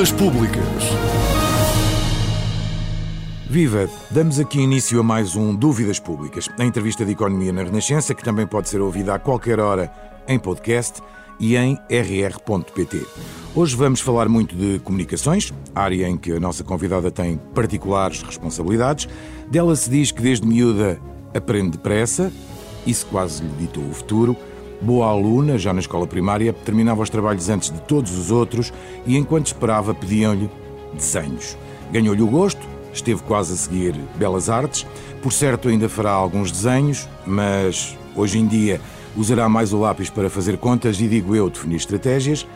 Dúvidas Públicas. Viva! Damos aqui início a mais um Dúvidas Públicas, a entrevista de economia na Renascença, que também pode ser ouvida a qualquer hora em podcast e em rr.pt. Hoje vamos falar muito de comunicações, área em que a nossa convidada tem particulares responsabilidades. Dela se diz que desde miúda aprende depressa, isso quase lhe ditou o futuro. Boa aluna, já na escola primária, terminava os trabalhos antes de todos os outros e enquanto esperava pediam-lhe desenhos. Ganhou-lhe o gosto, esteve quase a seguir Belas Artes. Por certo, ainda fará alguns desenhos, mas hoje em dia usará mais o lápis para fazer contas e, digo eu, definir estratégias.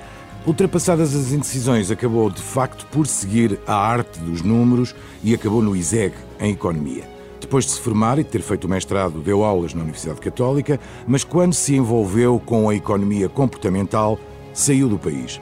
Ultrapassadas as indecisões, acabou de facto por seguir a arte dos números e acabou no ISEG, em Economia. Depois de se formar e de ter feito o mestrado, deu aulas na Universidade Católica, mas quando se envolveu com a economia comportamental, saiu do país.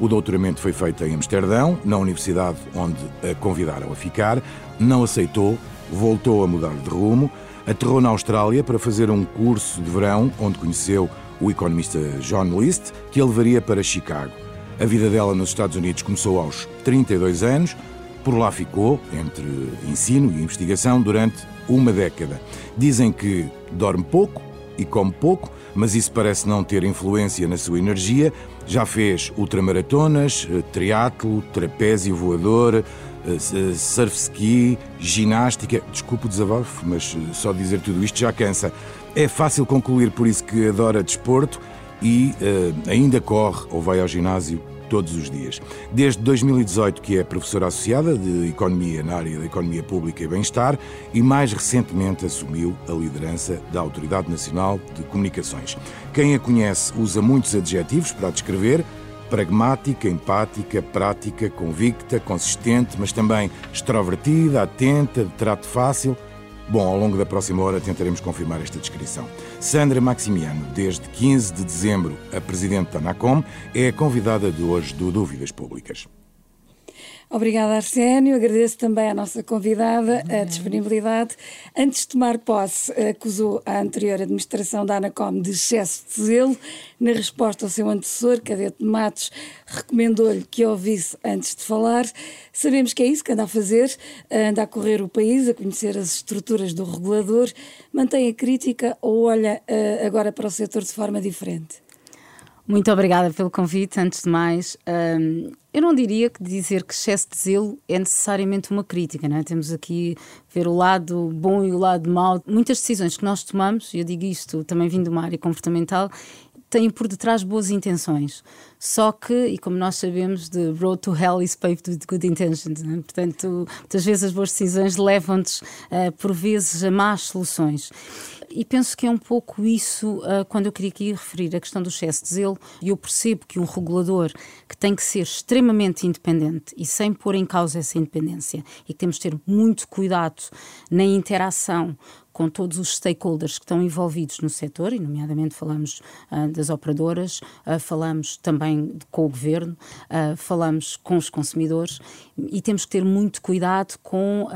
O doutoramento foi feito em Amsterdão, na universidade onde a convidaram a ficar, não aceitou, voltou a mudar de rumo, aterrou na Austrália para fazer um curso de verão onde conheceu o economista John List, que a levaria para Chicago. A vida dela nos Estados Unidos começou aos 32 anos, por lá ficou, entre ensino e investigação, durante uma década. Dizem que dorme pouco e come pouco, mas isso parece não ter influência na sua energia. Já fez ultramaratonas, eh, triatlo, trapézio voador, eh, eh, surf ski, ginástica. Desculpe o desabafo, mas só dizer tudo isto já cansa. É fácil concluir por isso que adora desporto e uh, ainda corre ou vai ao ginásio todos os dias. Desde 2018 que é professora associada de Economia na área da Economia Pública e Bem-Estar e mais recentemente assumiu a liderança da Autoridade Nacional de Comunicações. Quem a conhece usa muitos adjetivos para a descrever, pragmática, empática, prática, convicta, consistente, mas também extrovertida, atenta, de trato fácil – Bom, ao longo da próxima hora tentaremos confirmar esta descrição. Sandra Maximiano, desde 15 de dezembro, a presidente da NACOM, é a convidada de hoje do Dúvidas Públicas. Obrigada, Arsénio. Agradeço também à nossa convidada a disponibilidade. Antes de tomar posse, acusou a anterior administração da ANACOM de excesso de zelo. Na resposta ao seu antecessor, Cadete Matos, recomendou-lhe que ouvisse antes de falar. Sabemos que é isso que anda a fazer, anda a correr o país, a conhecer as estruturas do regulador. Mantém a crítica ou olha eh, agora para o setor de forma diferente? Muito obrigada pelo convite. Antes de mais, um, eu não diria que dizer que excesso de zelo é necessariamente uma crítica, não é? Temos aqui ver o lado bom e o lado mau. Muitas decisões que nós tomamos, e eu digo isto também vindo de uma área comportamental, têm por detrás boas intenções. Só que, e como nós sabemos, the road to hell is paved with good intentions. Né? Portanto, muitas vezes as boas decisões levam-nos, uh, por vezes, a más soluções. E penso que é um pouco isso uh, quando eu queria aqui referir a questão do excesso de zelo. E eu percebo que um regulador que tem que ser extremamente independente e sem pôr em causa essa independência e que temos de ter muito cuidado na interação com todos os stakeholders que estão envolvidos no setor, e nomeadamente falamos uh, das operadoras, uh, falamos também com o governo, uh, falamos com os consumidores e temos que ter muito cuidado com,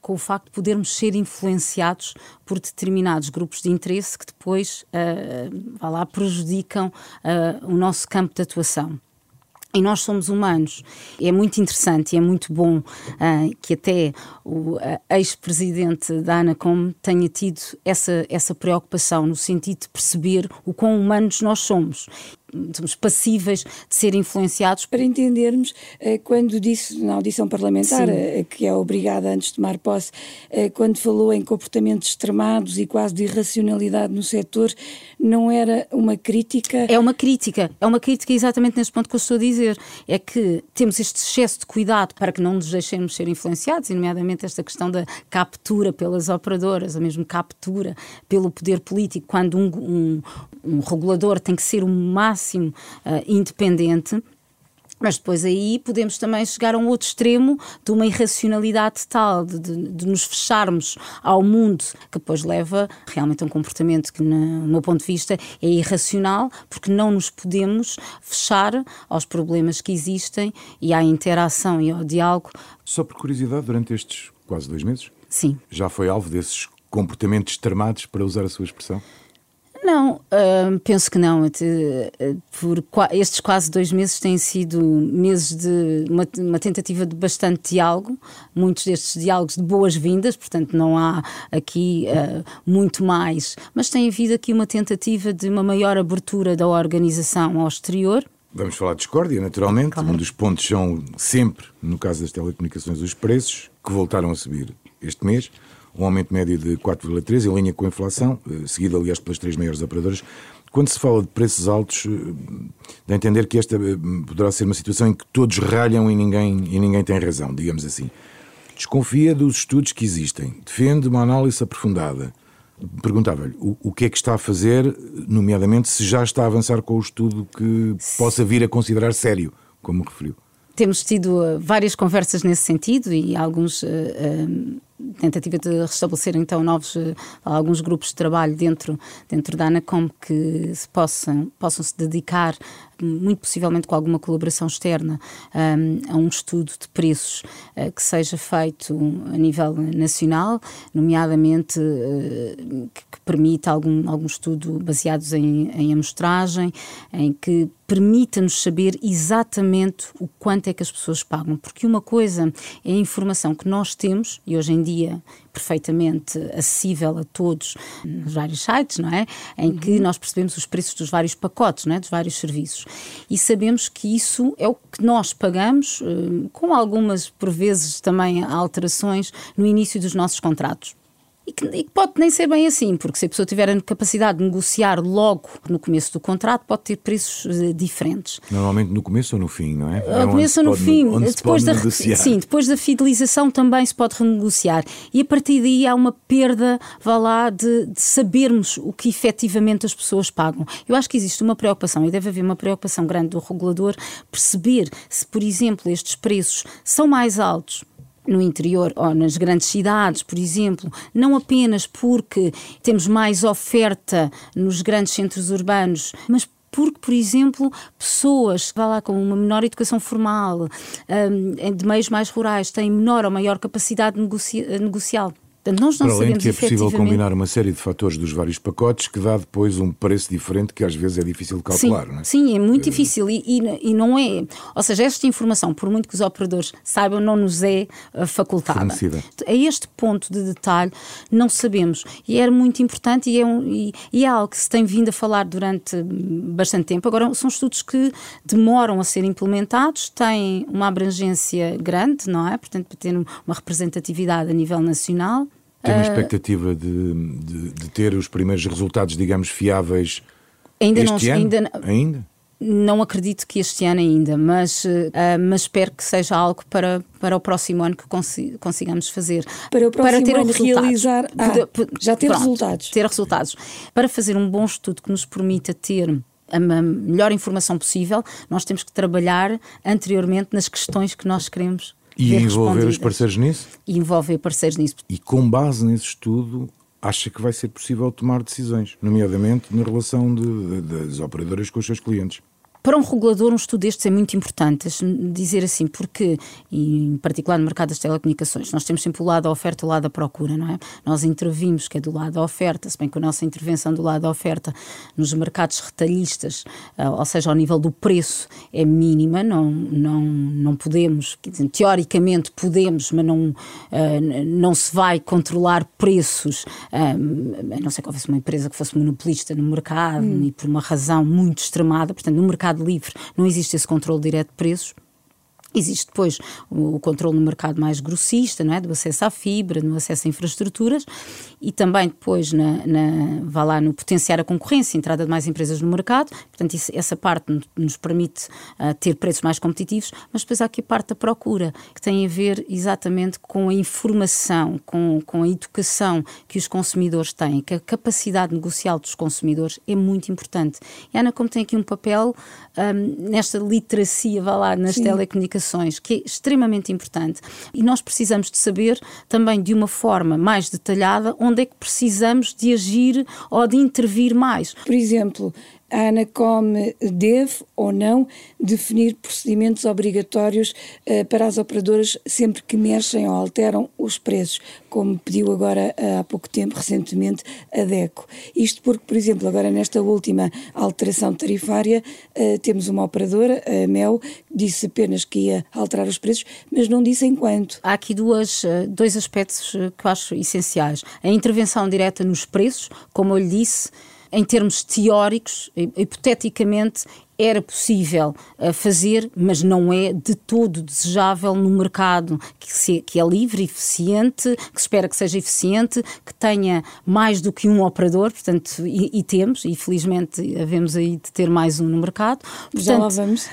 com o facto de podermos ser influenciados por determinados grupos de interesse que depois uh, lá, prejudicam o nosso campo de atuação. E nós somos humanos. É muito interessante e é muito bom uh, que até o uh, ex-presidente da ANACOM tenha tido essa, essa preocupação no sentido de perceber o quão humanos nós somos somos passíveis de ser influenciados. Para entendermos, eh, quando disse na audição parlamentar, eh, que é obrigada antes de tomar posse, eh, quando falou em comportamentos extremados e quase de irracionalidade no setor, não era uma crítica? É uma crítica, é uma crítica exatamente nesse ponto que eu estou a dizer. É que temos este excesso de cuidado para que não nos deixemos ser influenciados, e nomeadamente esta questão da captura pelas operadoras, a mesmo captura pelo poder político, quando um, um, um regulador tem que ser o máximo máximo uh, independente. Mas depois aí podemos também chegar a um outro extremo de uma irracionalidade tal, de, de, nos fecharmos ao mundo, que depois leva realmente a um comportamento que, no meu ponto de vista, é irracional, porque não nos podemos fechar aos problemas que existem e à interação e ao diálogo. Só por curiosidade, durante estes quase dois meses? Sim. Já foi alvo desses comportamentos extremados, para usar a sua expressão? Não, uh, penso que não. Por estes quase dois meses têm sido meses de uma, uma tentativa de bastante diálogo, muitos destes diálogos de boas-vindas, portanto não há aqui uh, muito mais, mas tem havido aqui uma tentativa de uma maior abertura da organização ao exterior. Vamos falar de discórdia, naturalmente. Claro. Um dos pontos são sempre, no caso das telecomunicações, os preços, que voltaram a subir este mês um aumento médio de 4,3%, em linha com a inflação, eh, seguido, aliás, pelas três maiores operadoras. Quando se fala de preços altos, eh, dá a entender que esta eh, poderá ser uma situação em que todos ralham e ninguém, e ninguém tem razão, digamos assim. Desconfia dos estudos que existem, defende uma análise aprofundada. Perguntava-lhe o, o, que é que está a fazer, nomeadamente se já está a avançar com o estudo que possa vir a considerar sério, como referiu. Temos tido várias conversas nesse sentido e alguns uh, tentativa de restabelecer então novos uh, alguns grupos de trabalho dentro dentro da Anacom que se possam possam se dedicar muito possivelmente com alguma colaboração externa um, a um estudo de preços uh, que seja feito a nível nacional nomeadamente uh, que, que, permita algum algum estudo baseados em, em amostragem em que permita-nos saber exatamente o quanto é que as pessoas pagam. Porque uma coisa é a informação que nós temos e hoje em dia perfeitamente acessível a todos nos vários sites, não é? Em que uhum. nós percebemos os preços dos vários pacotes, não é? Dos vários serviços. E sabemos que isso é o que nós pagamos, eh, com algumas, por vezes, também alterações no início dos nossos contratos e que, e que, pode nem ser bem assim, porque se a pessoa tiver a capacidade de negociar logo no começo do contrato, pode ter preços uh, diferentes. Normalmente no começo ou no fim, não é? é no começo ou no fim. depois da, sim, depois da fidelização também se pode renegociar. E a partir daí há uma perda, vá lá, de, de sabermos o que efetivamente as pessoas pagam. Eu acho que existe uma preocupação, e deve haver uma preocupação grande do regulador, perceber se, por exemplo, estes preços são mais altos no interior ou nas grandes cidades, por exemplo, não apenas porque temos mais oferta nos grandes centros urbanos, mas porque, por exemplo, pessoas vá lá com uma menor educação formal, um, de meios mais rurais, têm menor ou maior capacidade negocial. Portanto, nós não Para além de que é possível combinar uma série de fatores dos vários pacotes que dá depois um preço diferente que às vezes é difícil de calcular, sim, não é? Sim, é muito é... difícil e, e, e, não é. Ou seja, esta informação, por muito que os operadores saibam, não nos é uh, facultada. Fornecida. A este ponto de detalhe não sabemos. E era muito importante e é, um, e, e é algo que se tem vindo a falar durante bastante tempo. Agora, são estudos que demoram a ser implementados, têm uma abrangência grande, não é? Portanto, para ter uma representatividade a nível nacional. Tem uma ah, expectativa de, de, de, ter os primeiros resultados, digamos, fiáveis ainda este não, ano? Ainda, ainda? Não acredito que este ano ainda, mas, uh, mas espero que seja algo para, para o próximo ano que consigamos fazer. Para o próximo para ter ano realizar, ah, já ter pronto, resultados. Ter resultados. Para fazer um bom estudo que nos permita ter a melhor informação possível, nós temos que trabalhar anteriormente nas questões que nós queremos e envolver os parceiros nisso? E envolver parceiros nisso. E com base nesse estudo, acha que vai ser possível tomar decisões, nomeadamente na relação de, de, das operadoras com os seus clientes? Para um regulador, um estudo destes é muito importante, dizer assim, porque, em particular no mercado das telecomunicações, nós temos sempre o lado da oferta e o lado da procura, não é? Nós intervimos, que é do lado da oferta, se bem que a nossa intervenção do lado da oferta nos mercados retalhistas, ah, ou seja, ao nível do preço, é mínima, não, não, não podemos, dizer, teoricamente podemos, mas não, ah, não se vai controlar preços, ah, a não ser que houvesse uma empresa que fosse monopolista no mercado hum. e por uma razão muito extremada, portanto, no mercado mercado livre não existe esse controle direto de preços. Existe depois o controle no mercado mais grossista, não é? do acesso à fibra, no acesso a infraestruturas e também depois na, na, vá lá, no potenciar a concorrência, a entrada de mais empresas no mercado. Portanto, isso, essa parte nos permite uh, ter preços mais competitivos, mas depois há aqui a parte da procura, que tem a ver exatamente com a informação, com, com a educação que os consumidores têm, que a capacidade negocial dos consumidores é muito importante. E a Ana, como tem aqui um papel um, nesta literacia, vá lá, nas Sim. telecomunicações, que é extremamente importante. E nós precisamos de saber também de uma forma mais detalhada onde é que precisamos de agir ou de intervir mais. Por exemplo, a ANACOM deve ou não definir procedimentos obrigatórios uh, para as operadoras sempre que mexem ou alteram os preços, como pediu agora uh, há pouco tempo, recentemente, a DECO. Isto porque, por exemplo, agora nesta última alteração tarifária, uh, temos uma operadora, a MEL, que disse apenas que ia alterar os preços, mas não disse em quanto. Há aqui duas, dois aspectos que eu acho essenciais. A intervenção direta nos preços, como eu lhe disse, em termos teóricos, hipoteticamente, era possível uh, fazer, mas não é de todo desejável no mercado que, se, que, é livre, eficiente, que se espera que seja eficiente, que tenha mais do que um operador, portanto, e, e temos, e felizmente havemos aí de ter mais um no mercado. Portanto, Já lá vamos.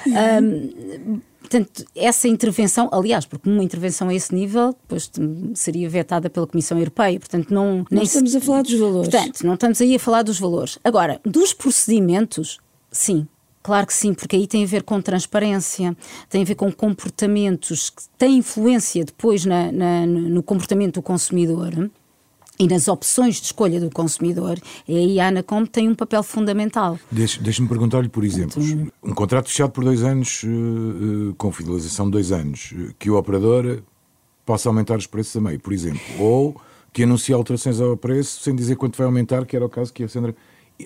Portanto, essa intervenção, aliás, porque uma intervenção a esse nível depois seria vetada pela Comissão Europeia, portanto não... Não estamos se... a falar dos valores. Portanto, não estamos aí a falar dos valores. Agora, dos procedimentos, sim, Claro que sim, porque aí tem a ver com transparência, tem a ver com comportamentos que têm influência depois na, na, no comportamento do consumidor e nas opções de escolha do consumidor, e aí a Anacom tem um papel fundamental. Deixe-me perguntar-lhe, por exemplo, um contrato fechado por dois anos, uh, uh, com fidelização de dois anos, uh, que o operador possa aumentar os preços a meio, por exemplo, ou que anuncie alterações ao preço sem dizer quanto vai aumentar, que era o caso que a Sandra...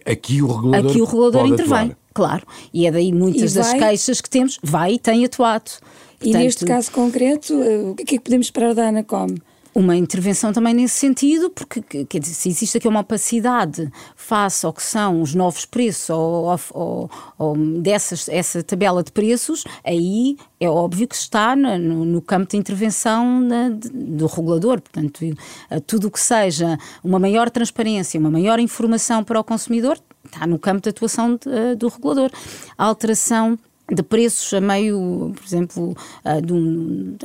Aqui o regulador, Aqui o regulador intervém, atuar. claro. E é daí muitas das queixas que temos, vai e tem atuado. Portanto, e neste caso concreto, o que é que podemos esperar da Anacom? Uma intervenção também nesse sentido, porque quer dizer, se existe aqui uma opacidade face ao que são os novos preços ou, ou, ou dessas, essa tabela de preços, aí é óbvio que está no, no campo de intervenção na, do regulador. Portanto, tudo o que seja uma maior transparência, uma maior informação para o consumidor, está no campo de atuação de, do regulador. A alteração de preços a meio, por exemplo, uh, de um,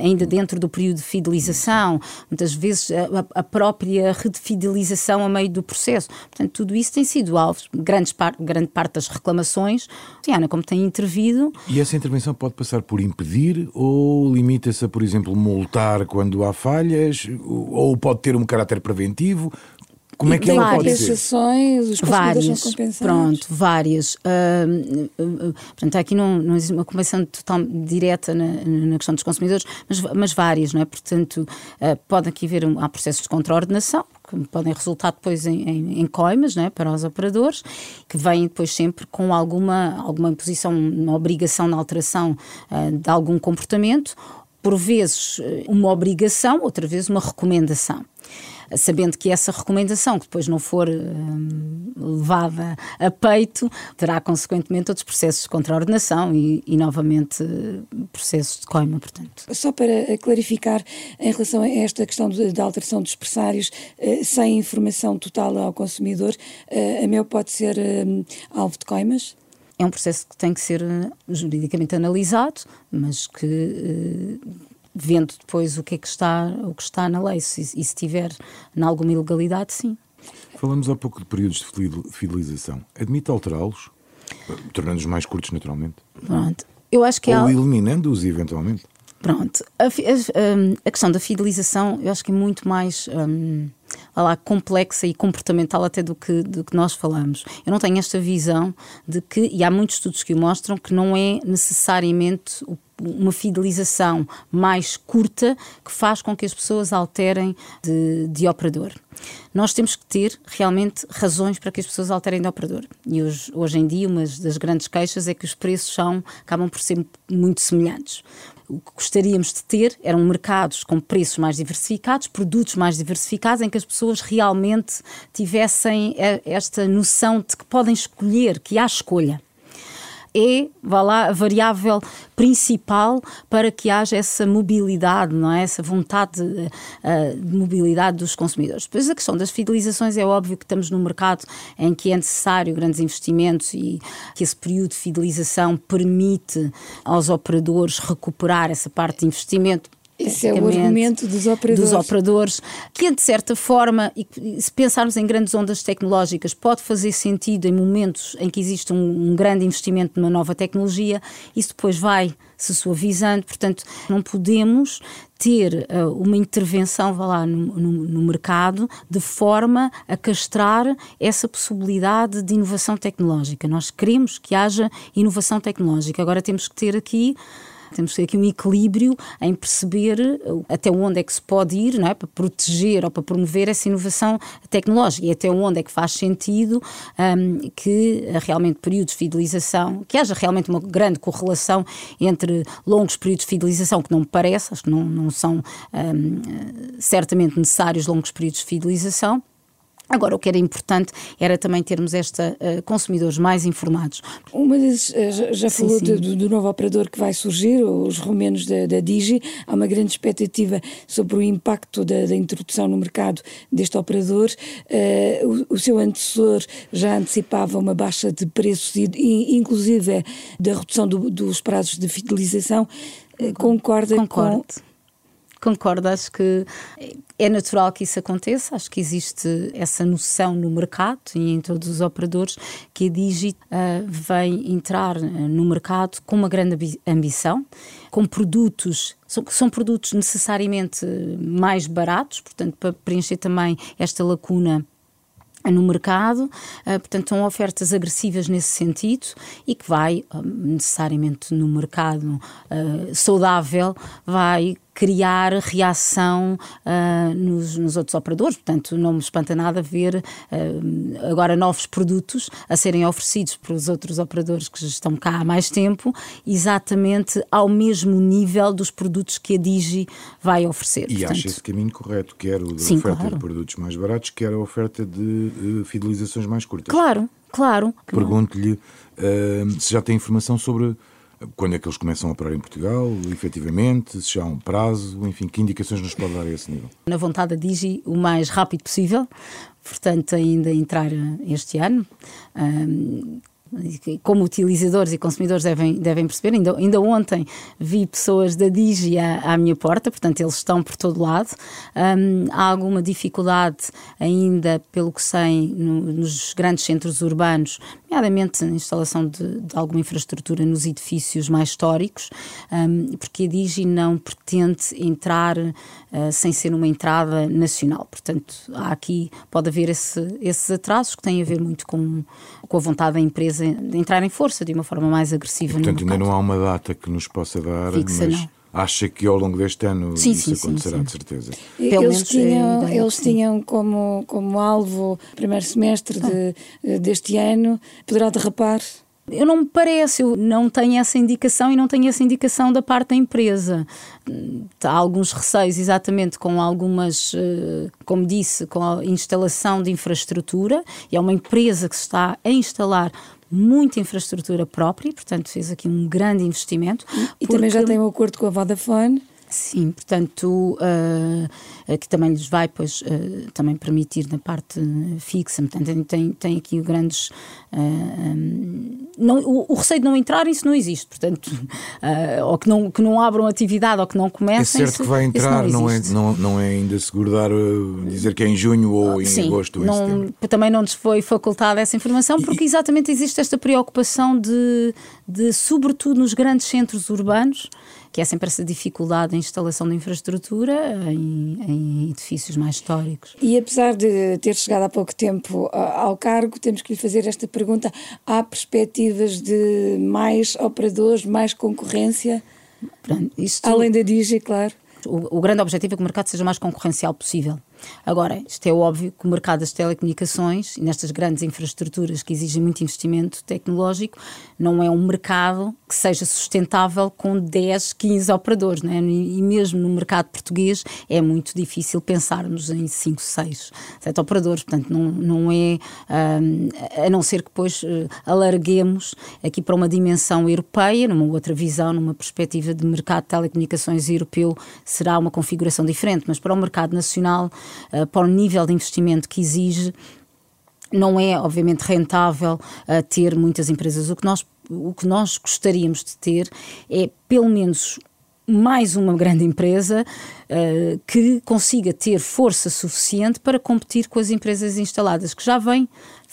ainda dentro do período de fidelização, muitas vezes a, a, própria redefidelização a meio do processo. Portanto, tudo isso tem sido alvo, grande, par, grande parte das reclamações, Ana, como tem intervido. E essa intervenção pode passar por impedir ou limita-se a, por exemplo, multar quando há falhas, ou pode ter um caráter preventivo? Como é que ela pode ser? os várias, são? Pronto, várias. Uh, uh, portanto, aqui não, não existe uma compensação total direta na, na, questão dos consumidores, mas, mas várias, não é? Portanto, uh, pode aqui haver um, há processos de contraordenação, que podem resultar depois em, em, em coimas é? para os operadores, que vêm depois sempre com alguma, alguma imposição, uma obrigação na alteração uh, de algum comportamento, por vezes uma obrigação, outra vez uma recomendação sabendo que essa recomendação, que depois não for hum, levada a peito, terá consequentemente outros processos de contraordenação e, e novamente processos de coima, portanto. Só para clarificar, em relação a esta questão da alteração dos pressários, eh, sem informação total ao consumidor, eh, a meu pode ser hum, alvo de coimas? É um processo que tem que ser eh, juridicamente analisado, mas que vendo depois o que é que está, o que está na lei. Se, e se tiver em alguma ilegalidade, sim. Falamos há pouco de períodos de fidelização. Admite alterá-los, tornando-os mais curtos, naturalmente? Pronto. Eu acho que Ou há... eliminando-os, eventualmente? Pronto. A, a, a, questão da fidelização, eu acho que é muito mais. Um, lá, complexa e comportamental até do que, do que nós falamos. Eu não tenho esta visão de que, e há muitos estudos que o mostram, que não é necessariamente uma fidelização mais curta que faz com que as pessoas alterem de, de, operador. Nós temos que ter realmente razões para que as pessoas alterem de operador. E hoje, hoje em dia, uma das grandes queixas é que os preços são, acabam por ser muito semelhantes o que gostaríamos de ter eram mercados com preços mais diversificados, produtos mais diversificados, em que as pessoas realmente tivessem eh, esta noção de que podem escolher, que há escolha é, vá lá, a variável principal para que haja essa mobilidade, não é? Essa vontade de, uh, de mobilidade dos consumidores. Depois a questão das fidelizações é óbvio que estamos num mercado em que é necessário grandes investimentos e que esse período de fidelização permite aos operadores recuperar essa parte de investimento Esse é o argumento dos operadores. Dos operadores, que de certa forma, e se pensarmos em grandes ondas tecnológicas, pode fazer sentido em momentos em que existe um, um grande investimento numa nova tecnologia, isso depois vai se suavizando, portanto, não podemos ter uh, uma intervenção, vá lá, no, no, no, mercado de forma a castrar essa possibilidade de inovação tecnológica. Nós queremos que haja inovação tecnológica. Agora temos que ter aqui temos que ter aqui um equilíbrio em perceber uh, até onde é que se pode ir não é? para proteger ou para promover essa inovação tecnológica e até onde é que faz sentido um, que realmente períodos de fidelização, que haja realmente uma grande correlação entre longos períodos de fidelização, que não me parece, acho que não, não são um, certamente necessários longos períodos de fidelização Agora, o que era importante era também termos esta uh, consumidores mais informados. Uma das, uh, já, já sim, falou sim. Do, do, novo operador que vai surgir, os romenos da, da, Digi. Há uma grande expectativa sobre o impacto da, da introdução no mercado deste operador. Uh, o, o, seu antecessor já antecipava uma baixa de preços e, e inclusive, da redução do, dos prazos de fidelização. concorda Concordo. com Concordo, acho que é natural que isso aconteça, acho que existe essa noção no mercado e em todos os operadores que a Digit uh, vem entrar uh, no mercado com uma grande ambição, com produtos, são, são produtos necessariamente mais baratos, portanto, para preencher também esta lacuna no mercado, uh, portanto são ofertas agressivas nesse sentido e que vai necessariamente no mercado saudável vai criar reação uh, nos, nos, outros operadores. Portanto, não me espanta nada ver uh, agora novos produtos a serem oferecidos pelos outros operadores que estão cá há mais tempo, exatamente ao mesmo nível dos produtos que a Digi vai oferecer. E Portanto, acha esse caminho correto, quer o da sim, oferta claro. de produtos mais baratos, quer a oferta de uh, fidelizações mais curtas. Claro, claro. Pergunto-lhe uh, se já tem informação sobre quando é que eles começam a operar em Portugal, efetivamente, se já há um prazo, enfim, que indicações nos pode dar a esse nível? Na vontade da Digi, o mais rápido possível, portanto, ainda entrar este ano. Um, como utilizadores e consumidores devem, devem perceber, ainda, ainda ontem vi pessoas da Digi à, à minha porta, portanto eles estão por todo lado. Um, há alguma dificuldade ainda, pelo que sei, no, nos grandes centros urbanos, nomeadamente na instalação de, de, alguma infraestrutura nos edifícios mais históricos, um, porque a Digi não pretende entrar uh, sem ser uma entrada nacional. Portanto, há aqui, pode haver esse, esses atrasos que têm a ver muito com, com a vontade da empresa de entrar em força de uma forma mais agressiva. Portanto, ainda não há uma data que nos possa dar, Fixa, mas não. Acha que ao longo deste ano sim, isso sim, acontecerá sim, de certeza. Eles tinham, eles tinham como, como alvo o primeiro semestre de, eh, deste ano, poderá derrapar? Eu não me parece, eu não tenho essa indicação e não tenho essa indicação da parte da empresa. Há alguns receios, exatamente, com algumas, eh, como disse, com a instalação de infraestrutura, e é uma empresa que se está a instalar muita infraestrutura própria, portanto fez aqui um grande investimento. E, também já tem um acordo com a Vodafone. Sim, portanto, uh, que também lhes vai pois, uh, também permitir na parte fixa, portanto, tem, tem aqui grandes. Uh, um, não, o, o, receio de não entrar, isso não existe, portanto, ou que não, que não abram atividade ou que não comecem. É certo que vai entrar, não, não, é, não, não é ainda seguro dar, dizer que é em junho ou em Sim, agosto ou não, Também não nos foi facultada essa informação, porque e, exatamente existe esta preocupação de, de, sobretudo nos grandes centros urbanos, que é sempre essa dificuldade em instalação de infraestrutura em, em, edifícios mais históricos. E apesar de ter chegado há pouco tempo ao cargo, temos que lhe fazer esta pergunta: há perspectivas de mais operadores, mais concorrência? Pronto, isto... Além da Digi, claro. O, o grande objetivo é que o mercado seja o mais concorrencial possível. Agora, isto é óbvio que o mercado das telecomunicações e nestas grandes infraestruturas que exigem muito investimento tecnológico não é um mercado que seja sustentável com 10, 15 operadores. Não é? E mesmo no mercado português é muito difícil pensarmos em 5, 6, 7 operadores. Portanto, não, não é. Um, a não ser que depois uh, alarguemos aqui para uma dimensão europeia, numa outra visão, numa perspectiva de mercado de telecomunicações europeu, será uma configuração diferente. Mas para o mercado nacional uh, para o nível de investimento que exige, não é, obviamente, rentável uh, ter muitas empresas. O que, nós, o que nós gostaríamos de ter é, pelo menos, mais uma grande empresa uh, que consiga ter força suficiente para competir com as empresas instaladas, que já vêm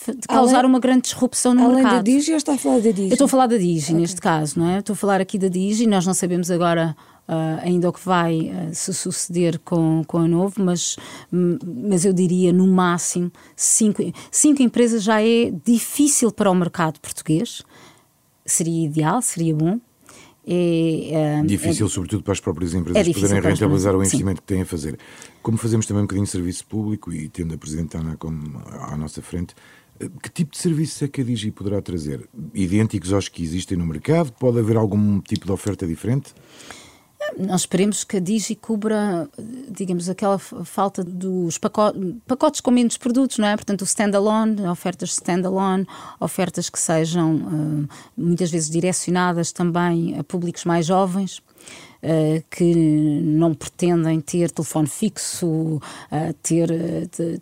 de causar além, uma grande disrupção no além mercado. Além da Digi ou está a falar da Digi? Eu estou a falar da Digi okay. neste caso, não é? Estou a falar aqui da Digi, nós não sabemos agora Uh, ainda o que vai uh, se suceder com, com a Novo, mas, mas eu diria no máximo cinco, cinco empresas já é difícil para o mercado português. Seria ideal, seria bom. É, uh, Difícil, é, sobretudo, para as próprias empresas é poderem rentabilizar o investimento Sim. que têm a fazer. Como fazemos também um bocadinho de serviço público e tendo a Presidente Ana como à nossa frente, que tipo de serviços é que a Digi poderá trazer? Idênticos aos que existem no mercado? Pode haver algum tipo de oferta diferente? Nós esperemos que a Digi cubra, digamos, aquela falta dos pacotes, pacotes com menos produtos, não é? Portanto, o standalone, ofertas standalone, ofertas que sejam uh, muitas vezes direcionadas também a públicos mais jovens. Uh, que não pretendem ter telefone fixo, uh, ter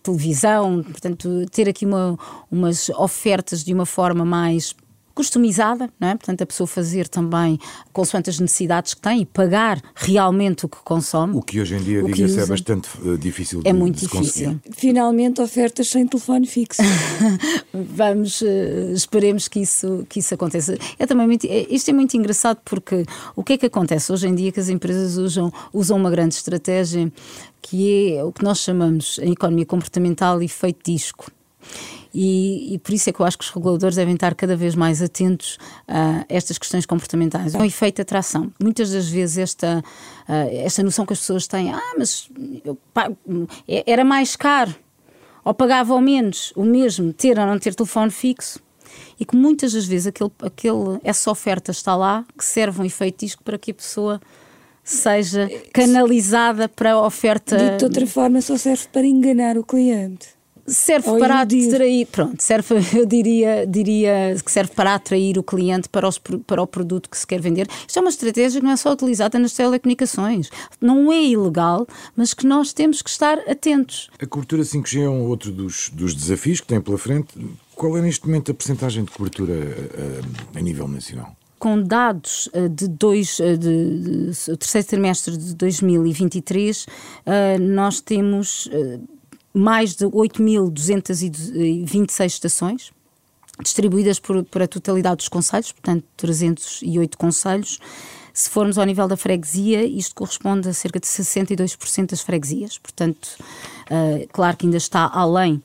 televisão, portanto, ter aqui uma, umas ofertas de uma forma mais customizada, não é? Portanto, a pessoa fazer também consoante as necessidades que tem e pagar realmente o que consome. O que hoje em dia, diga-se, é bastante uh, difícil É de, muito de difícil. Conseguir. Finalmente, ofertas sem telefone fixo. Vamos, uh, esperemos que isso, que isso aconteça. É também muito, é, isto é muito engraçado porque o que é que acontece hoje em dia que as empresas usam, usam uma grande estratégia que é o que nós chamamos em economia comportamental efeito disco. E, e, por isso é que eu acho que os reguladores devem estar cada vez mais atentos a estas questões comportamentais. É um efeito de atração. Muitas das vezes esta, esta noção que as pessoas têm, ah, mas pá, é, era mais caro, ou pagava ao menos o mesmo ter ou não ter telefone fixo. E que muitas das vezes aquele, aquele, essa oferta está lá que serve um efeito disco para que a pessoa seja canalizada para a oferta. De de outra forma, só serve para enganar o cliente serve Ou para atrair, pronto, serve, eu diria, diria que serve para atrair o cliente para, os, para o produto que se quer vender. Isto é uma estratégia que não é só utilizada nas telecomunicações. Não é ilegal, mas que nós temos que estar atentos. A cobertura 5G é um outro dos, dos desafios que tem pela frente. Qual é neste momento a percentagem de cobertura a, a, a nível nacional? com dados uh, de dois, uh, de, de, terceiro trimestre de 2023, uh, nós temos mais de 8.226 estações, distribuídas por, por a totalidade dos conselhos, portanto 308 conselhos. Se formos ao nível da freguesia, isto corresponde a cerca de 62% das freguesias. Portanto, uh, claro que ainda está além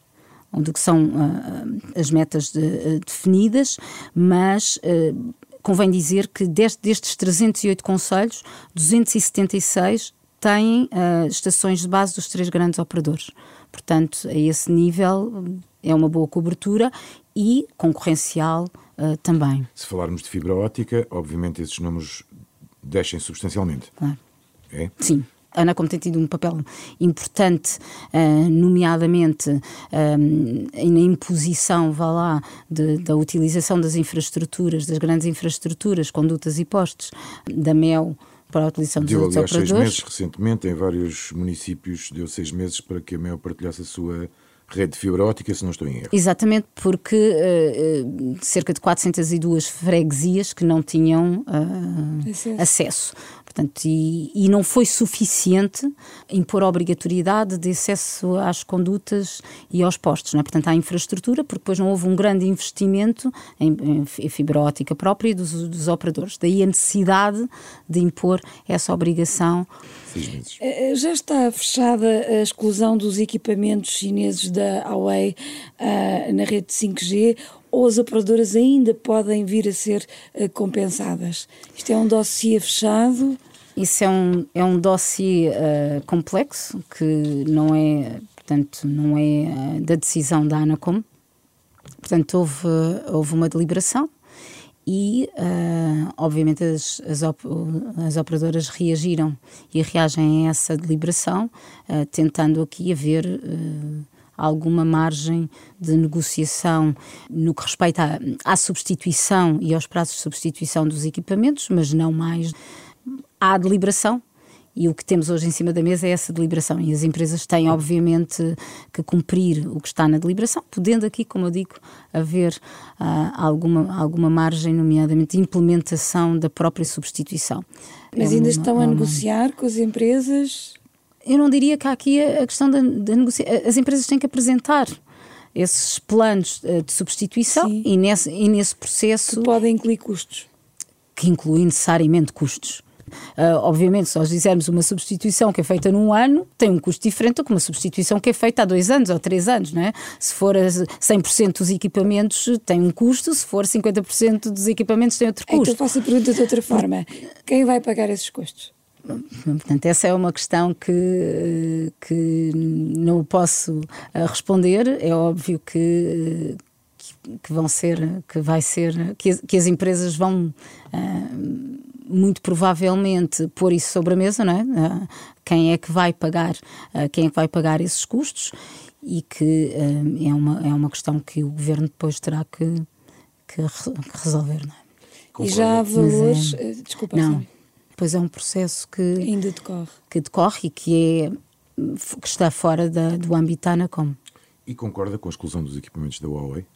do que são uh, as metas de, uh, definidas, mas convém dizer que deste, destes 308 conselhos, 276 têm estações de base dos três grandes operadores. Portanto, a esse nível é uma boa cobertura e concorrencial uh, também. Se falarmos de fibra óptica, obviamente esses números descem substancialmente. Claro. É? Sim. A Anacom tem tido um papel importante, uh, nomeadamente uh, na imposição, vá lá, de, da utilização das infraestruturas, das grandes infraestruturas, condutas e postes da MEL para a utilização dos deu, outros aliás, operadores. seis meses recentemente, em vários municípios, deu seis meses para que a MEO partilhasse a sua rede de fibra ótica, se não estou em erro. Exatamente, porque uh, cerca de 402 freguesias que não tinham uh, acesso. Portanto, e, e, não foi suficiente impor a obrigatoriedade de acesso às condutas e aos postos, não é? Portanto, à infraestrutura, porque depois não houve um grande investimento em, em fibra ótica própria dos, dos operadores. Daí a necessidade de impor essa obrigação. Eh, já está fechada a exclusão dos equipamentos chineses da Huawei uh, na rede 5G ou as operadoras ainda podem vir a ser uh, compensadas? Isto é um dossiê fechado? Isso é um, é um dossiê uh, complexo que não é, portanto, não é uh, da decisão da ANACOM. Portanto, houve, houve uma deliberação e, uh, obviamente, as, as, op as, operadoras reagiram e reagem a essa deliberação, tentando aqui haver alguma margem de negociação no que respeita à, à substituição e aos prazos de substituição dos equipamentos, mas não mais há deliberação E o que temos hoje em cima da mesa é essa deliberação. E as empresas têm, obviamente, que cumprir o que está na deliberação, podendo aqui, como eu digo, haver uh, alguma, alguma margem, nomeadamente implementação da própria substituição. Mas é ainda uma, estão a uma... negociar com as empresas? Eu não diria que há aqui a questão da, da negociação. As empresas têm que apresentar esses planos eh, de substituição e nesse, e nesse processo. Que podem incluir custos. Que incluem necessariamente custos. Uh, obviamente, se nós dizermos uma substituição que é feita num ano, tem um custo diferente do que uma substituição que é feita há dois anos ou três anos, não é? Se for 100% dos equipamentos, tem um custo, se for 50% dos equipamentos, tem outro então, custo. Então, faço a pergunta de outra forma: quem vai pagar esses custos? Portanto, essa é uma questão que, que não posso ah, responder. É óbvio que, que vão ser, que vai ser, que, que as empresas vão uh, muito provavelmente pôr isso sobre a mesa, não é? Uh, quem é que vai pagar, uh, quem é que vai pagar esses custos e que é, uma, é uma questão que o governo depois terá que, que, resolver, não é? E já há valores, é, desculpa, não. Pois é um processo que ainda decorre, que decorre e que é que está fora da, do âmbito da Anacom. E concorda com a exclusão dos equipamentos da Huawei?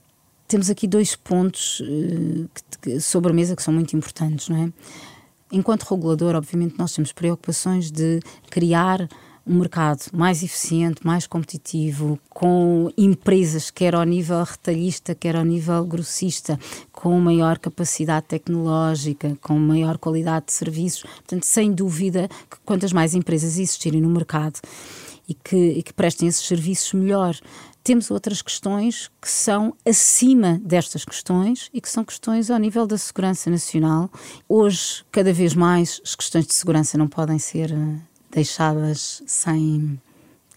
Temos aqui dois pontos uh, que, que, sobre a mesa que são muito importantes, não é? Enquanto regulador, obviamente, nós temos preocupações de criar um mercado mais eficiente, mais competitivo, com empresas, quer ao nível retalhista, quer ao nível grossista, com maior capacidade tecnológica, com maior qualidade de serviços. Portanto, sem dúvida que quantas mais empresas existirem no mercado e que, e que prestem esses serviços melhor, temos outras questões que são acima destas questões e que são questões ao nível da segurança nacional. Hoje, cada vez mais, as questões de segurança não podem ser eh, deixadas sem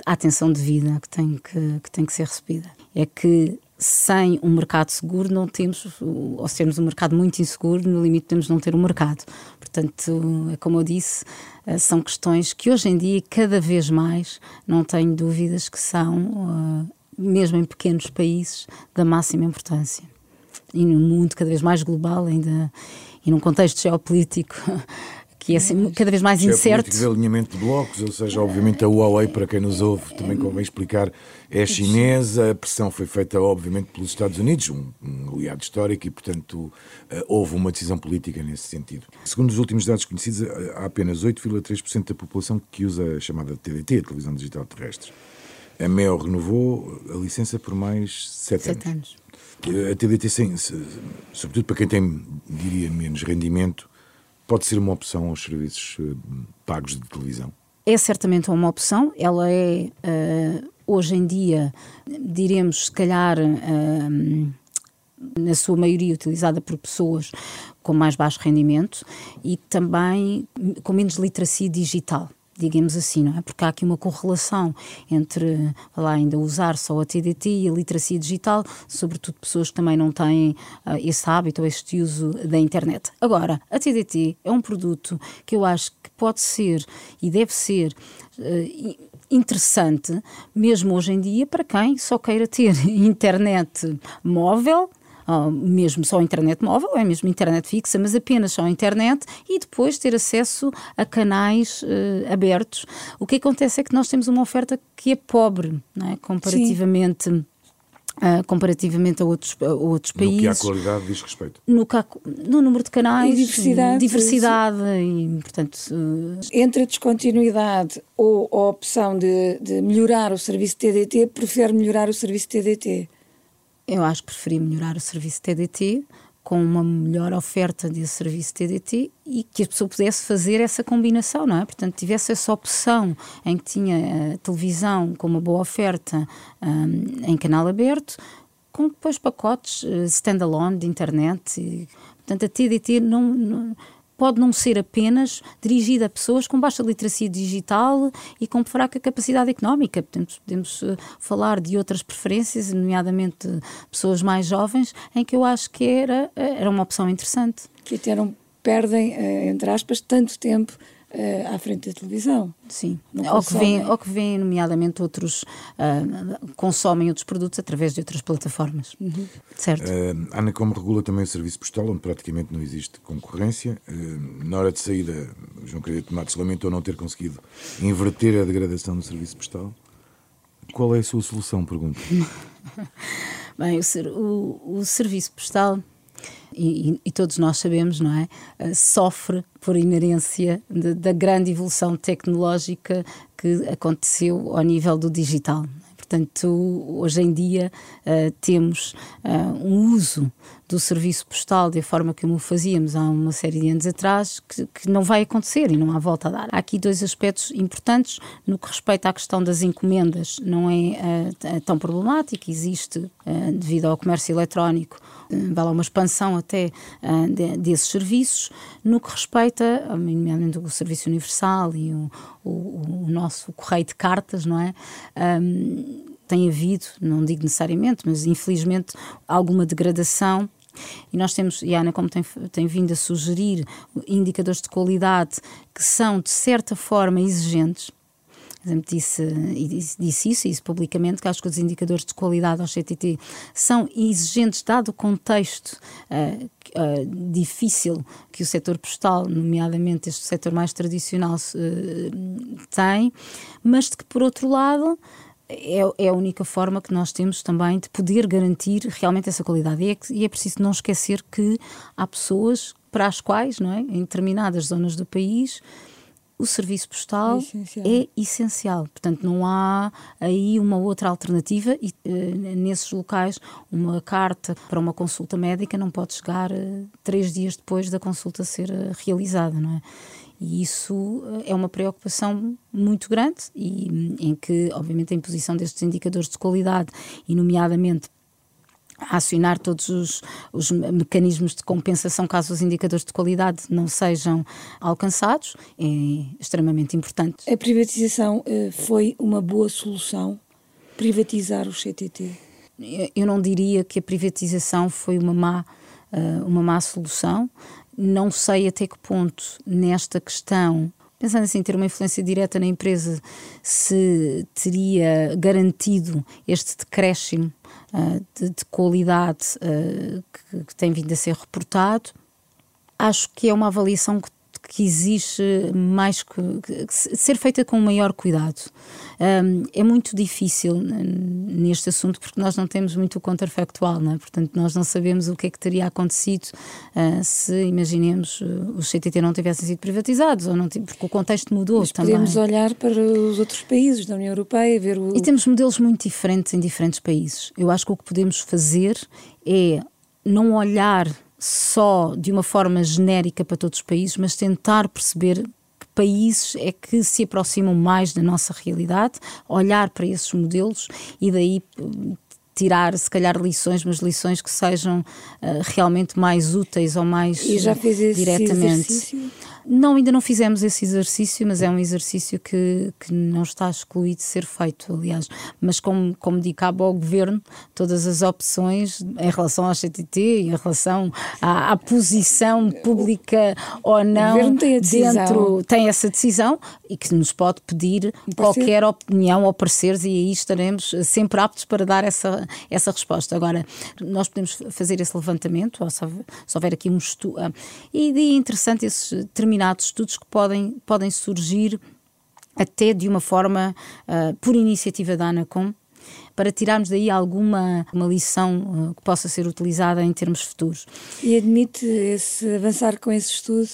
a atenção devida que tem que, que tem que ser recebida. É que sem um mercado seguro não temos, ou se temos um mercado muito inseguro, no limite temos não ter um mercado. Portanto, é como eu disse, eh, são questões que hoje em dia, cada vez mais, não tenho dúvidas que são eh, mesmo em pequenos países, da máxima importância. E num mundo cada vez mais global, ainda e num contexto geopolítico que é assim, cada vez mais incerto. de alinhamento de blocos, ou seja, obviamente a Huawei, para quem nos ouve, também convém explicar, é chinesa, a pressão foi feita, obviamente, pelos Estados Unidos, um, um aliado histórico, e, portanto, uh, houve uma decisão política nesse sentido. Segundo os últimos dados conhecidos, há apenas 8,3% da população que usa a chamada TDT, a televisão digital terrestre. A MEO renovou a licença por mais sete, sete anos. anos. A TDT, sim, sobretudo para quem tem, diria, menos rendimento, pode ser uma opção aos serviços eh, pagos de televisão? É certamente uma opção. Ela é, uh, hoje em dia, diremos, se calhar, uh, na sua maioria utilizada por pessoas com mais baixo rendimento e também com menos literacia digital digamos assim, não é? Porque há aqui uma correlação entre, lá, ainda usar só a TDT e a literacia digital, sobretudo pessoas que também não têm uh, esse hábito ou este uso da internet. Agora, a TDT é um produto que eu acho que pode ser e deve ser uh, interessante, mesmo hoje em dia, para quem só queira ter internet móvel uh, mesmo só internet móvel, é mesmo internet fixa, mas apenas só internet e depois ter acesso a canais uh, abertos. O que acontece é que nós temos uma oferta que é pobre, não é? comparativamente. Sim. Uh, comparativamente a outros, a outros países. No que à qualidade diz respeito. No, no número de canais, e diversidade. diversidade e, portanto... Uh... Entre a descontinuidade ou a opção de, de melhorar o serviço TDT, prefere melhorar o serviço TDT? Eu acho que preferi melhorar o serviço TDT com uma melhor oferta de serviço TDT e que a pessoa pudesse fazer essa combinação, não é? Portanto, tivesse essa opção em que tinha eh, televisão com uma boa oferta um, em canal aberto, com depois pacotes uh, standalone de internet. E, portanto, a TDT não, não pode não ser apenas dirigida a pessoas com baixa literacia digital e com fraca capacidade económica. Podemos, podemos uh, falar de outras preferências, nomeadamente pessoas mais jovens, em que eu acho que era, eh, era uma opção interessante. Que até não perdem, uh, entre aspas, tanto tempo uh, à frente da televisão. Sim, ou que, vem, ou que vem, nomeadamente, outros uh, consomem outros produtos através de outras plataformas. Uhum. Certo. Uh, a Anacom regula também o serviço postal, onde praticamente não existe concorrência. Uh, na hora de saída, João Carreiro Matos lamentou não ter conseguido inverter a degradação do serviço postal. Qual é a sua solução, pergunto? Bem, o, o, o serviço postal e, e, todos nós sabemos, não é? Uh, sofre por inerência de, da grande evolução tecnológica que aconteceu ao nível do digital. Portanto, hoje em dia uh, temos uh, um uso do serviço postal da forma como o fazíamos há uma série de anos atrás, que, que, não vai acontecer e não há volta a dar. Há aqui dois aspectos importantes no que respeita à questão das encomendas. Não é uh, tão problemático, existe, devido ao comércio eletrónico, vai lá uma expansão até de, desses serviços. No que respeita, nomeadamente, o Serviço Universal e o, o, o nosso correio de cartas, não é? Um, tem havido, não digo necessariamente, mas infelizmente exemplo, degradação e nós temos, e a Ana, como tem, tem vindo a sugerir, indicadores de qualidade que são, de certa forma, exigentes. Exemplo, disse, disse, disse isso, isso publicamente, que acho que os indicadores de qualidade ao CTT são exigentes, dado o contexto uh, uh, difícil que o setor postal, nomeadamente este setor mais tradicional, uh, tem, mas de que, por outro lado, é, é, a única forma que nós temos também de poder garantir realmente essa qualidade. E é, e é preciso não esquecer que há pessoas para as quais, não é, em determinadas zonas do país, o serviço postal é essencial. é essencial. Portanto, não há aí uma outra alternativa e uh, nesses locais uma carta para uma consulta médica não pode chegar uh, três dias depois da consulta ser uh, realizada, não é? E isso eh, é uma preocupação muito grande e hum, em que, obviamente, a imposição destes indicadores de qualidade, e nomeadamente acionar todos os, os, mecanismos de compensação caso os indicadores de qualidade não sejam alcançados, é extremamente importante. A privatização uh, foi uma boa solução? Privatizar o CTT? Eu não diria que a privatização foi uma má, uh, uma má solução. Não sei até que ponto nesta questão pensando assim, ter uma influência direta na empresa, se teria garantido este decréscimo uh, de, de, qualidade uh, que, que, tem vindo a ser reportado. Acho que é uma avaliação que que exige mais que, ser feita com maior cuidado. Um, é muito difícil neste assunto porque nós não temos muito o contrafactual, não é? portanto, nós não sabemos o que é que teria acontecido uh, se, imaginemos, uh, os CTT não tivessem sido privatizados, ou não, porque o contexto mudou Mas também. Podemos olhar para os outros países da União Europeia ver o. E temos modelos muito diferentes em diferentes países. Eu acho que o que podemos fazer é não olhar só de uma forma genérica para todos os países, mas tentar perceber países é que se aproximam mais da nossa realidade, olhar para esses modelos e daí hum, tirar, se calhar, lições, mas lições que sejam uh, realmente mais úteis ou mais e já fez esse diretamente. Exercício? Não, ainda não fizemos esse exercício, mas é um exercício que, que não está excluído de ser feito, aliás. Mas como, como digo, cabe ao Governo todas as opções em relação ao CTT, em relação à, à posição pública ou não tem dentro, tem essa decisão e que nos pode pedir qualquer opinião ou pareceres e aí estaremos sempre aptos para dar essa, essa resposta. Agora, nós podemos fazer esse levantamento, ou se houver aqui um estudo, ah, e é interessante esses termos determinados estudos que podem, podem surgir até de uma forma uh, por iniciativa da ANACOM, para tirarmos daí alguma uma lição uh, que possa ser utilizada em termos futuros. E admite esse, avançar com esse estudo,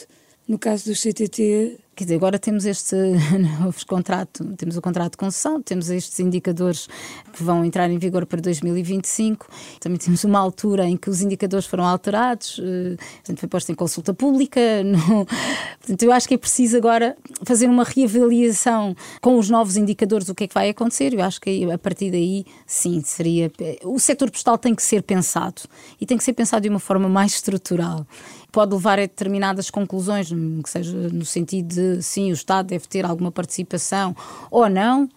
no caso do CTT, Quer dizer, agora temos este novo contrato, temos o contrato de concessão, temos estes indicadores que vão entrar em vigor para 2025, também temos uma altura em que os indicadores foram alterados, eh, portanto foi posto em consulta pública. No, portanto, eu acho que é preciso agora fazer uma reavaliação com os novos indicadores, o que é que vai acontecer. Eu acho que a partir daí, sim, seria. O setor postal tem que ser pensado e tem que ser pensado de uma forma mais estrutural pode levar a determinadas conclusões, que seja no sentido de sim, o Estado deve ter alguma participação ou não,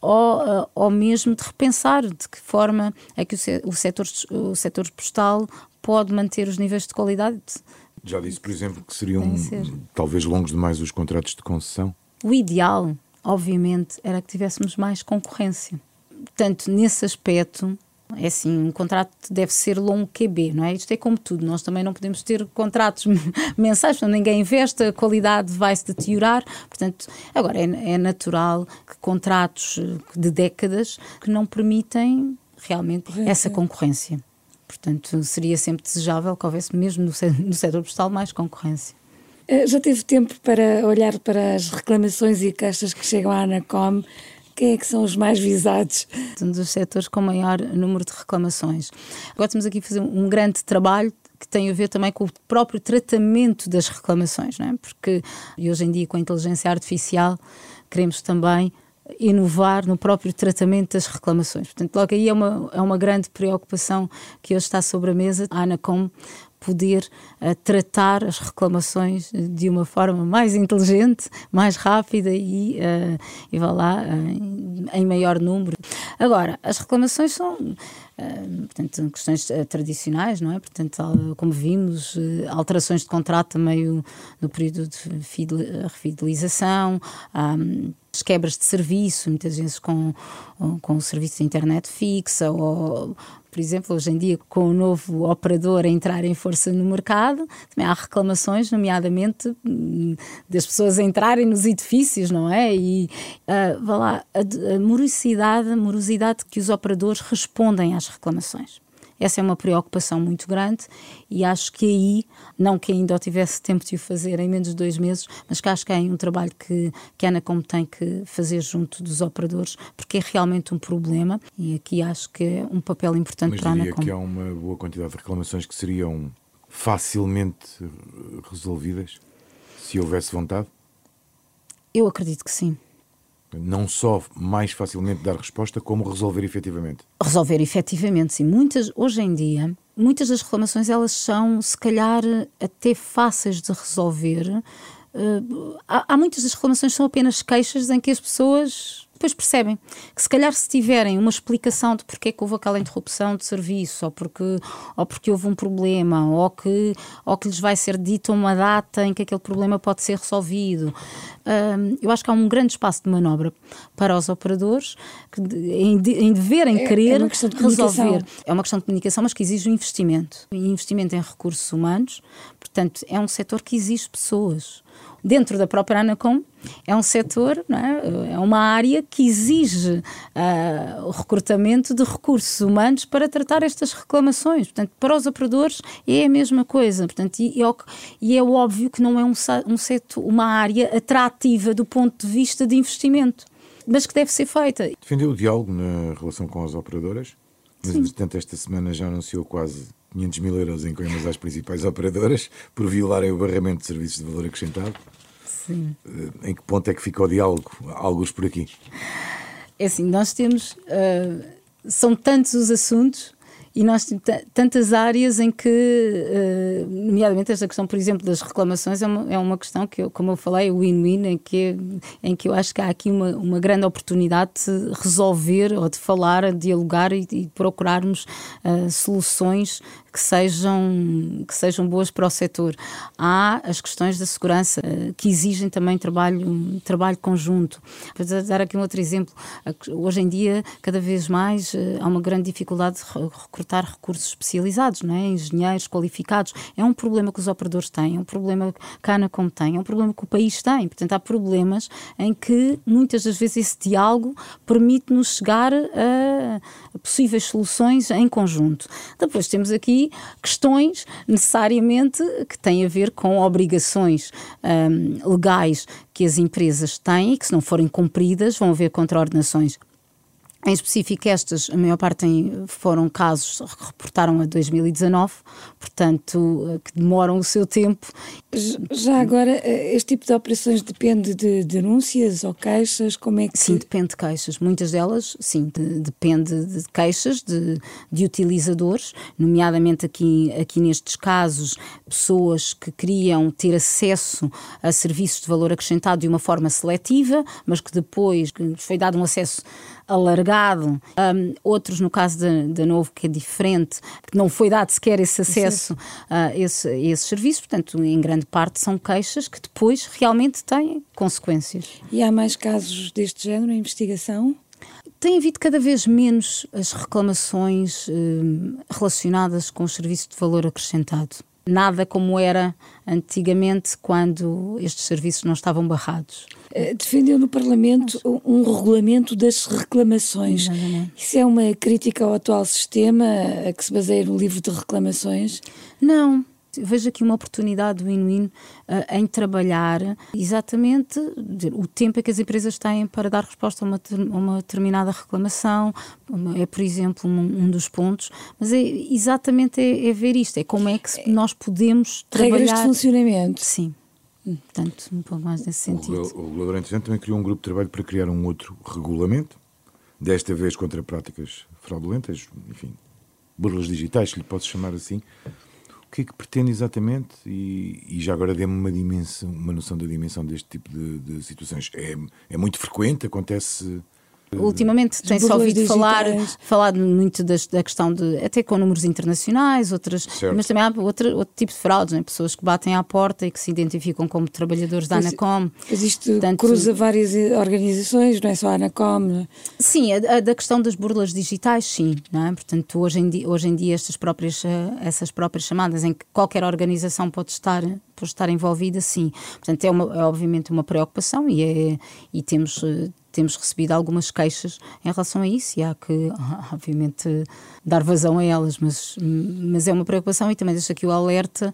ou, eh, ou mesmo de repensar de que forma é que o setor, o setor postal pode manter os níveis de qualidade. Já disse, por exemplo, que seriam talvez longos demais os contratos de concessão? O ideal, obviamente, era que tivéssemos mais concorrência. Portanto, nesse aspecto, É assim, um contrato deve ser longo QB, não é? Isto é como tudo, nós também não podemos ter contratos mensais, quando ninguém investe, a qualidade vai se deteriorar. Portanto, agora é, é natural que contratos de décadas que não permitem realmente essa concorrência. Portanto, seria sempre desejável que houvesse, mesmo no, no setor postal, mais concorrência. Eh, já teve tempo para olhar para as reclamações e queixas que chegam à Anacom? Quem é que são os mais visados? Um dos setores com maior número de reclamações. Agora estamos aqui a fazer um grande trabalho que tem a ver também com o próprio tratamento das reclamações, não é? Porque hoje em dia, com a inteligência artificial, queremos também inovar no próprio tratamento das reclamações. Portanto, logo aí é uma, é uma grande preocupação que hoje está sobre a mesa. A ANACOM poder uh, tratar as reclamações de uma forma mais inteligente, mais rápida e, uh, e vá lá, uh, em maior número. Agora, as reclamações são portanto, questões tradicionais, não é? Portanto, como vimos, alterações de contrato também no período de fidelização, as quebras de serviço, muitas vezes com, com o serviço de internet fixa ou por exemplo, hoje em dia, com o novo operador a entrar em força no mercado, também há reclamações, nomeadamente hum, das pessoas entrarem nos edifícios, não é? E uh, vá lá, a, a morosidade, a morosidade que os operadores respondem às reclamações. Essa é uma preocupação muito grande e acho que aí, não que ainda tivesse tempo de o fazer em menos de dois meses, mas que acho que é um trabalho que, que a Anacom tem que fazer junto dos operadores, porque é realmente um problema e aqui acho que é um papel importante mas para a Anacom. que há uma boa quantidade de reclamações que seriam facilmente resolvidas se houvesse vontade? Eu acredito que sim. Não só mais facilmente dar resposta, como resolver efetivamente. Resolver efetivamente, sim. Muitas, hoje em dia, muitas das reclamações elas são, se calhar, até fáceis de resolver. Uh, há, há muitas das reclamações que são apenas queixas em que as pessoas depois percebem que se calhar se tiverem uma explicação de porque é que houve aquela interrupção de serviço, ou porque, ou porque houve um problema, ou que, ou que lhes vai ser dita uma data em que aquele problema pode ser resolvido, hum, eu acho que há um grande espaço de manobra para os operadores que, em, de, em deverem é, querer é de resolver. É uma questão de comunicação, mas que exige um investimento. E investimento em recursos humanos, portanto, é um setor que exige pessoas dentro da própria Anacom, é um setor, é? é? uma área que exige uh, o recrutamento de recursos humanos para tratar estas reclamações. Portanto, para os operadores é a mesma coisa. Portanto, e, é, e é óbvio que não é um, um setor, uma área atrativa do ponto de vista de investimento, mas que deve ser feita. Defendeu o diálogo na relação com as operadoras? Mas, entretanto, esta semana já anunciou quase 500 mil euros em coimas às principais operadoras por violarem o barramento de serviços de valor acrescentado. Sim. Eh, em que ponto é que fica o diálogo? Alguns por aqui. É assim, nós temos. Uh, são tantos os assuntos e nós temos tantas áreas em que, uh, nomeadamente esta questão, por exemplo, das reclamações, é uma, é uma questão que, eu, como eu falei, win-win, em que, em que eu acho que há aqui uma, uma grande oportunidade de resolver ou de falar, de dialogar e, e procurarmos uh, soluções que sejam, que sejam boas para o setor. Há as questões da segurança uh, que exigem também trabalho, trabalho conjunto. Para dar aqui um outro exemplo, hoje em dia, cada vez mais, há uma grande dificuldade de recrutar recursos especializados, não é? engenheiros qualificados. É um problema que os operadores têm, é um problema que a Anacom tem, é um problema que o país tem. Portanto, há problemas em que muitas das vezes esse diálogo permite-nos chegar a possíveis soluções em conjunto. Depois temos aqui questões necessariamente que têm a ver com obrigações um, legais que as empresas têm e que, se não forem cumpridas, vão haver contraordenações em específico, estas, a maior parte foram casos que reportaram a 2019, portanto, eh, que demoram o seu tempo. Já agora, eh, este tipo de operações depende de denúncias ou queixas? Como é que. Sim, depende de queixas. Muitas delas, sim, de, depende de queixas de, de utilizadores, nomeadamente aqui, aqui nestes casos, pessoas que queriam ter acesso a serviços de valor acrescentado de uma forma seletiva, mas que depois foi dado um acesso alargado, um, outros, no caso da Novo, que é diferente, que não foi dado sequer esse acesso a esse, a esse serviço, portanto, em grande parte são queixas que depois realmente têm consequências. E há mais casos deste género em investigação? tem havido cada vez menos as reclamações eh, relacionadas com o serviço de valor acrescentado. Nada como era antigamente, quando estes serviços não estavam barrados. Eh, defendeu no Parlamento um regulamento das reclamações. Exatamente. Isso é uma crítica ao atual sistema a que se baseia no livro de reclamações? Não, vejo aqui uma oportunidade win-win uh, em trabalhar exatamente o tempo que as empresas têm para dar resposta a uma, a uma determinada reclamação, é por exemplo um, um, dos pontos, mas é exatamente é, é, ver isto, é como é que nós podemos trabalhar... Regras de funcionamento. Sim. Portanto, um pouco mais nesse sentido. O, o Labour também criou um grupo de trabalho para criar um outro regulamento, desta vez contra práticas fraudulentas, enfim, burlas digitais, se lhe posso chamar assim, o que é que pretende exatamente? E, e já agora dê-me uma, dimensão, uma noção da dimensão deste tipo de, de situações. É, é muito frequente? Acontece Ultimamente tem-se ouvido falar, falar muito das, da questão de, até com números internacionais, outras, certo. mas também há outro, outro tipo de fraudes, né? pessoas que batem à porta e que se identificam como trabalhadores da Anacom. Existe, Portanto, cruza várias organizações, não é só a Anacom. É? Sim, a, a, da questão das burlas digitais, sim. Não é? Portanto, hoje em dia, hoje em dia estas próprias, eh, essas próprias chamadas em que qualquer organização pode estar por estar envolvida, sim. Portanto, é, uma, é obviamente uma preocupação e, é, e temos eh, temos recebido algumas queixas em relação a isso e há que, obviamente, dar vazão a elas, mas, mas é uma preocupação e também deixo aqui o alerta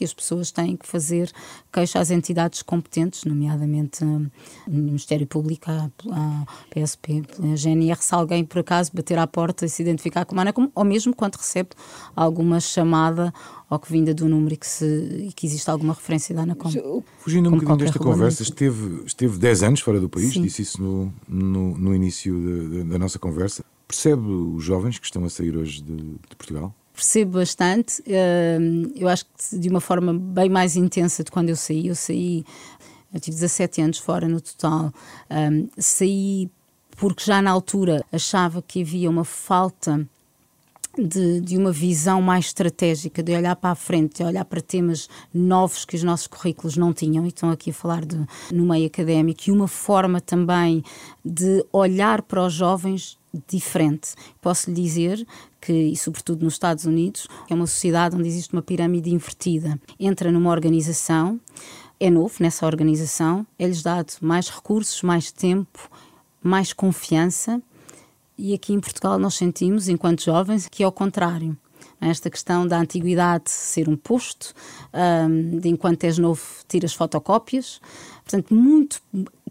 que as pessoas têm que fazer queixa às entidades competentes, nomeadamente hum, o Ministério Público, a, PSP, a GNR, se alguém por acaso bater à porta e se identificar como ANACOM, ou mesmo quando recebe alguma chamada ou que vinda do número e que, se, que existe alguma referência da ANACOM. Fugindo um bocadinho desta conversa, esteve, esteve 10 anos fora do país, Sim. disse isso no, no, no início de, de, da nossa conversa. Percebe os jovens que estão a sair hoje de, de Portugal? Percebo bastante. eu acho que de uma forma bem mais intensa de quando eu saí. Eu saí, eu tive 17 anos fora no total. saí porque já na altura achava que havia uma falta de, de, uma visão mais estratégica, de olhar para a frente, de olhar para temas novos que os nossos currículos não tinham, e estão aqui a falar de, no meio académico, e uma forma também de olhar para os jovens diferente. Posso lhe dizer que, e sobretudo nos Estados Unidos, é uma sociedade onde existe uma pirâmide invertida. Entra numa organização, é novo nessa organização, é-lhes dado mais recursos, mais tempo, mais confiança e aqui em Portugal nós sentimos, enquanto jovens, que é o contrário. Esta questão da antiguidade ser um posto, de enquanto és novo tiras fotocópias, portanto, muito,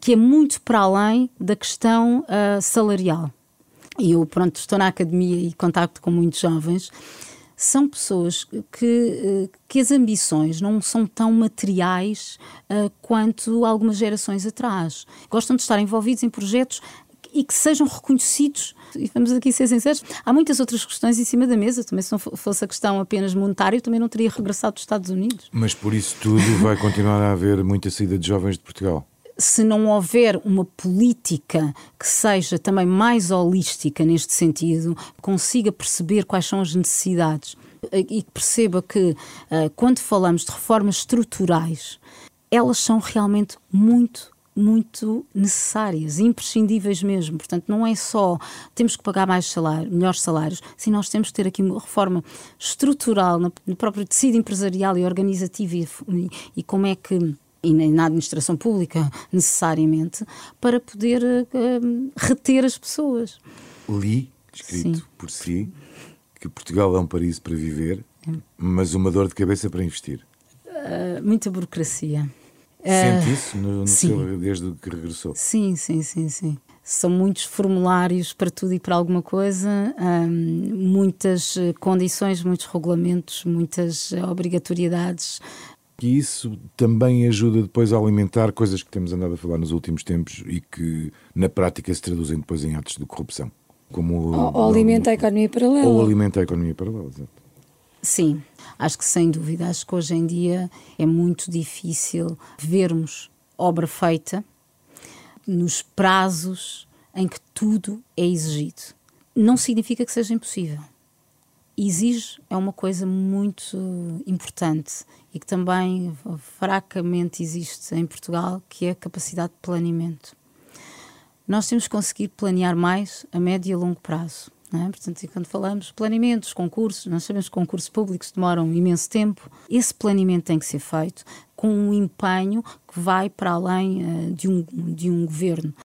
que é muito para além da questão uh, salarial. E eu, pronto, estou na academia e contacto com muitos jovens são pessoas que, que as ambições não são tão materiais uh, quanto algumas gerações atrás. Gostam de estar envolvidos em projetos e que sejam reconhecidos. E vamos aqui ser sinceros, há muitas outras questões em cima da mesa. Também, se não fosse a questão apenas monetária, eu também não teria regressado dos Estados Unidos. Mas por isso tudo vai continuar a haver muita saída de jovens de Portugal? Se não houver uma política que seja também mais holística neste sentido, consiga perceber quais são as necessidades e perceba que uh, quando falamos de reformas estruturais, elas são realmente muito muito necessárias, imprescindíveis mesmo. Portanto, não é só temos que pagar mais salário, melhores salários, sim, nós temos que ter aqui uma reforma estrutural no, próprio tecido empresarial e organizativo e, e como é que e na administração pública necessariamente para poder uh, reter as pessoas. Li, escrito Sim. por si, que Portugal é um paraíso para viver, mas uma dor de cabeça para investir. Uh, muita burocracia. Sente uh, isso no, no seu, desde que regressou? Sim, sim, sim, sim. São muitos formulários para tudo e para alguma coisa, um, muitas condições, muitos regulamentos, muitas obrigatoriedades. E isso também ajuda depois a alimentar coisas que temos andado a falar nos últimos tempos e que na prática se traduzem depois em atos de corrupção. Como ou, ou alimenta a economia paralela. Ou alimenta a economia paralela, exato. Sim, acho que sem dúvida. Acho que hoje em dia é muito difícil vermos obra feita nos prazos em que tudo é exigido. Não significa que seja impossível. Exige é uma coisa muito importante e que também fracamente existe em Portugal, que é a capacidade de planeamento. nós temos que conseguir planear mais a médio e a longo prazo. É? Portanto, quando falamos planeamentos, concursos, nós sabemos que concursos públicos demoram imenso tempo. Esse planeamento tem que ser feito com um empenho que vai para além uh, de, um, de um governo.